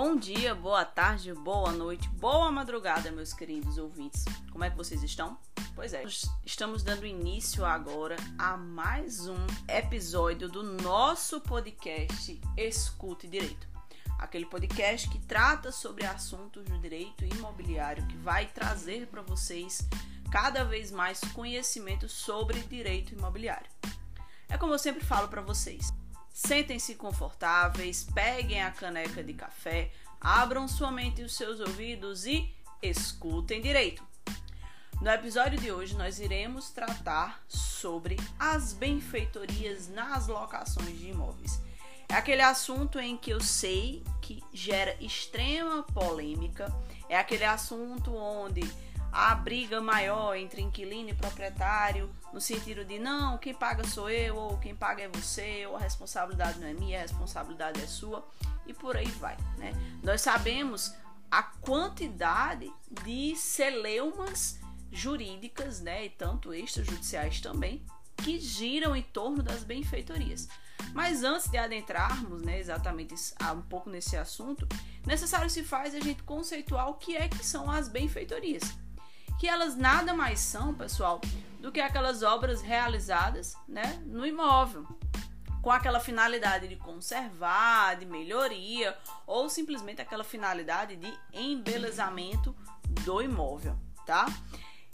Bom dia, boa tarde, boa noite, boa madrugada, meus queridos ouvintes. Como é que vocês estão? Pois é, estamos dando início agora a mais um episódio do nosso podcast Escute Direito. Aquele podcast que trata sobre assuntos do direito imobiliário, que vai trazer para vocês cada vez mais conhecimento sobre direito imobiliário. É como eu sempre falo para vocês, Sentem-se confortáveis, peguem a caneca de café, abram sua mente e os seus ouvidos e escutem direito. No episódio de hoje, nós iremos tratar sobre as benfeitorias nas locações de imóveis. É aquele assunto em que eu sei que gera extrema polêmica, é aquele assunto onde a briga maior entre inquilino e proprietário, no sentido de não, quem paga sou eu, ou quem paga é você, ou a responsabilidade não é minha, a responsabilidade é sua, e por aí vai. Né? Nós sabemos a quantidade de celeumas jurídicas, né, e tanto extrajudiciais também, que giram em torno das benfeitorias. Mas antes de adentrarmos né, exatamente um pouco nesse assunto, necessário se faz a gente conceituar o que é que são as benfeitorias que elas nada mais são, pessoal, do que aquelas obras realizadas né, no imóvel, com aquela finalidade de conservar, de melhoria, ou simplesmente aquela finalidade de embelezamento do imóvel, tá?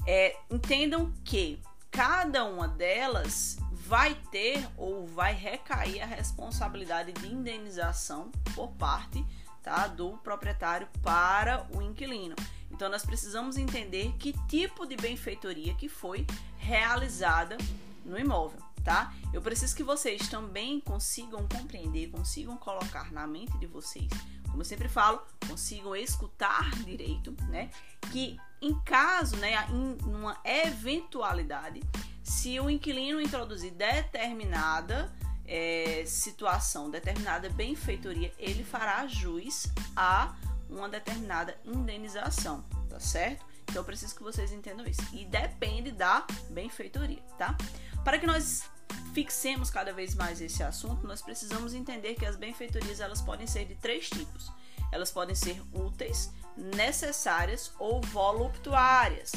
É, entendam que cada uma delas vai ter ou vai recair a responsabilidade de indenização por parte tá, do proprietário para o inquilino. Então nós precisamos entender que tipo de benfeitoria que foi realizada no imóvel, tá? Eu preciso que vocês também consigam compreender, consigam colocar na mente de vocês, como eu sempre falo, consigam escutar direito, né? Que em caso, né, em uma eventualidade, se o inquilino introduzir determinada é, situação, determinada benfeitoria, ele fará jus a uma determinada indenização, tá certo? Então eu preciso que vocês entendam isso. E depende da benfeitoria, tá? Para que nós fixemos cada vez mais esse assunto, nós precisamos entender que as benfeitorias elas podem ser de três tipos. Elas podem ser úteis, necessárias ou voluptuárias.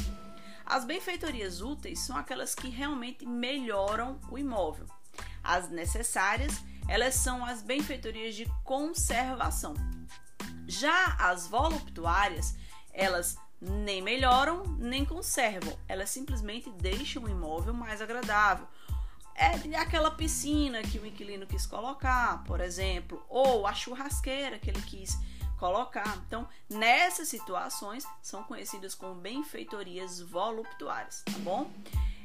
As benfeitorias úteis são aquelas que realmente melhoram o imóvel. As necessárias, elas são as benfeitorias de conservação. Já as voluptuárias, elas nem melhoram nem conservam, elas simplesmente deixam o imóvel mais agradável. É aquela piscina que o inquilino quis colocar, por exemplo, ou a churrasqueira que ele quis colocar. Então, nessas situações, são conhecidas como benfeitorias voluptuárias, tá bom?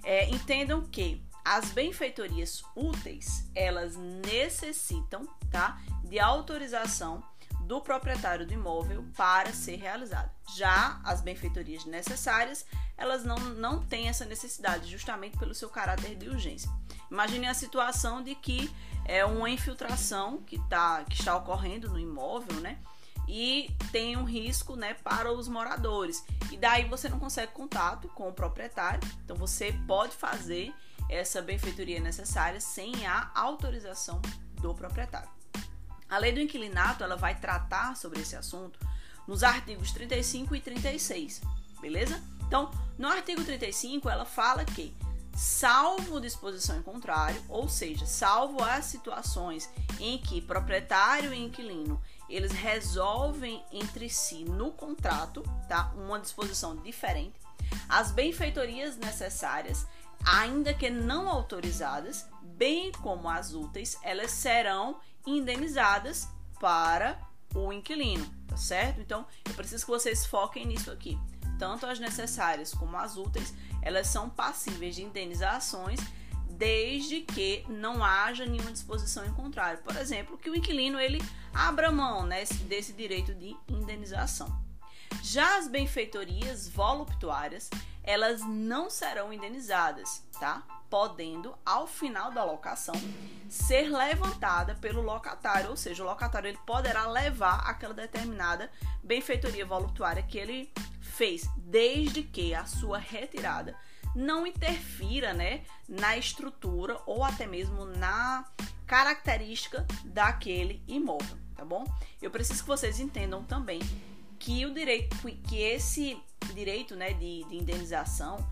É, entendam que as benfeitorias úteis, elas necessitam, tá, de autorização do proprietário do imóvel para ser realizada. Já as benfeitorias necessárias, elas não, não têm essa necessidade, justamente pelo seu caráter de urgência. Imagine a situação de que é uma infiltração que, tá, que está ocorrendo no imóvel, né? E tem um risco né, para os moradores. E daí você não consegue contato com o proprietário. Então você pode fazer essa benfeitoria necessária sem a autorização do proprietário. A lei do inquilinato ela vai tratar sobre esse assunto nos artigos 35 e 36, beleza? Então, no artigo 35 ela fala que salvo disposição em contrário, ou seja, salvo as situações em que proprietário e inquilino eles resolvem entre si no contrato, tá? Uma disposição diferente. As benfeitorias necessárias, ainda que não autorizadas, bem como as úteis, elas serão indenizadas para o inquilino, tá certo? Então, eu preciso que vocês foquem nisso aqui. Tanto as necessárias como as úteis, elas são passíveis de indenizações desde que não haja nenhuma disposição em contrário. Por exemplo, que o inquilino ele abra mão né, desse direito de indenização. Já as benfeitorias voluptuárias, elas não serão indenizadas, tá? Podendo, ao final da locação, ser levantada pelo locatário, ou seja, o locatário ele poderá levar aquela determinada benfeitoria voluptuária que ele fez, desde que a sua retirada não interfira, né, na estrutura ou até mesmo na característica daquele imóvel tá bom? Eu preciso que vocês entendam também que o direito, que esse direito, né, de, de indenização,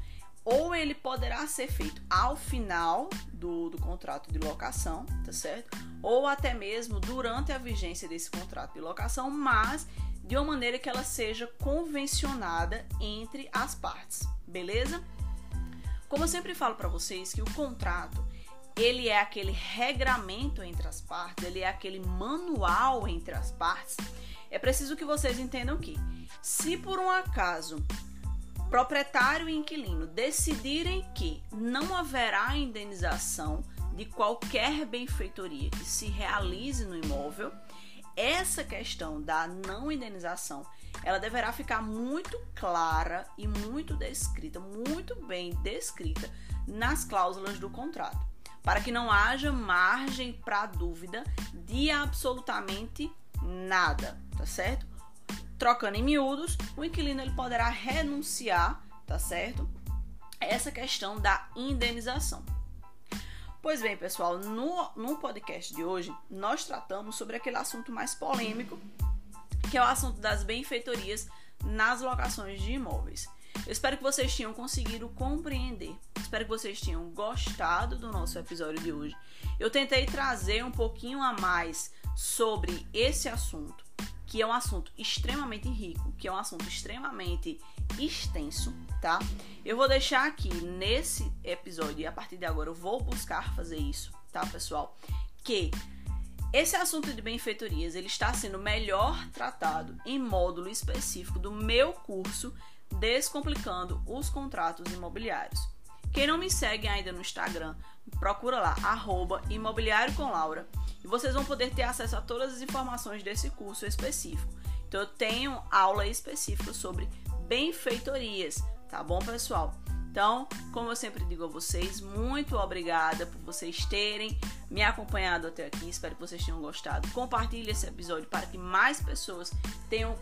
ou ele poderá ser feito ao final do, do contrato de locação, tá certo? Ou até mesmo durante a vigência desse contrato de locação, mas de uma maneira que ela seja convencionada entre as partes, beleza? Como eu sempre falo para vocês que o contrato ele é aquele regramento entre as partes, ele é aquele manual entre as partes. É preciso que vocês entendam que, se por um acaso proprietário e inquilino decidirem que não haverá indenização de qualquer benfeitoria que se realize no imóvel, essa questão da não indenização ela deverá ficar muito clara e muito descrita, muito bem descrita nas cláusulas do contrato, para que não haja margem para dúvida de absolutamente nada, tá certo? Trocando em miúdos, o inquilino ele poderá renunciar, tá certo? Essa questão da indenização. Pois bem, pessoal, no, no podcast de hoje nós tratamos sobre aquele assunto mais polêmico que é o assunto das benfeitorias nas locações de imóveis. Eu espero que vocês tenham conseguido compreender. Espero que vocês tenham gostado do nosso episódio de hoje. Eu tentei trazer um pouquinho a mais sobre esse assunto, que é um assunto extremamente rico, que é um assunto extremamente extenso, tá? Eu vou deixar aqui nesse episódio e a partir de agora eu vou buscar fazer isso, tá, pessoal? Que esse assunto de benfeitorias ele está sendo melhor tratado em módulo específico do meu curso Descomplicando os Contratos Imobiliários. Quem não me segue ainda no Instagram, procura lá, imobiliário com Laura, e vocês vão poder ter acesso a todas as informações desse curso específico. Então eu tenho aula específica sobre benfeitorias, tá bom, pessoal? Então, como eu sempre digo a vocês, muito obrigada por vocês terem me acompanhado até aqui. Espero que vocês tenham gostado. Compartilhe esse episódio para que mais pessoas tenham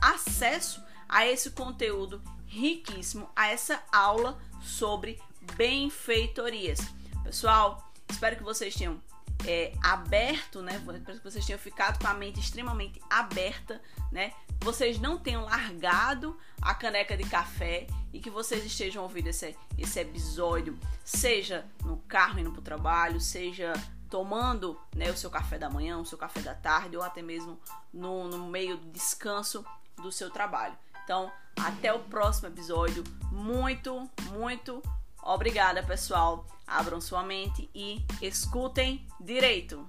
acesso a esse conteúdo riquíssimo, a essa aula sobre benfeitorias. Pessoal, espero que vocês tenham é, aberto, né? Espero que vocês tenham ficado com a mente extremamente aberta, né? Vocês não tenham largado a caneca de café e que vocês estejam ouvindo esse, esse episódio, seja no carro indo para o trabalho, seja tomando né, o seu café da manhã, o seu café da tarde, ou até mesmo no, no meio do descanso do seu trabalho. Então, até o próximo episódio. Muito, muito obrigada, pessoal. Abram sua mente e escutem direito.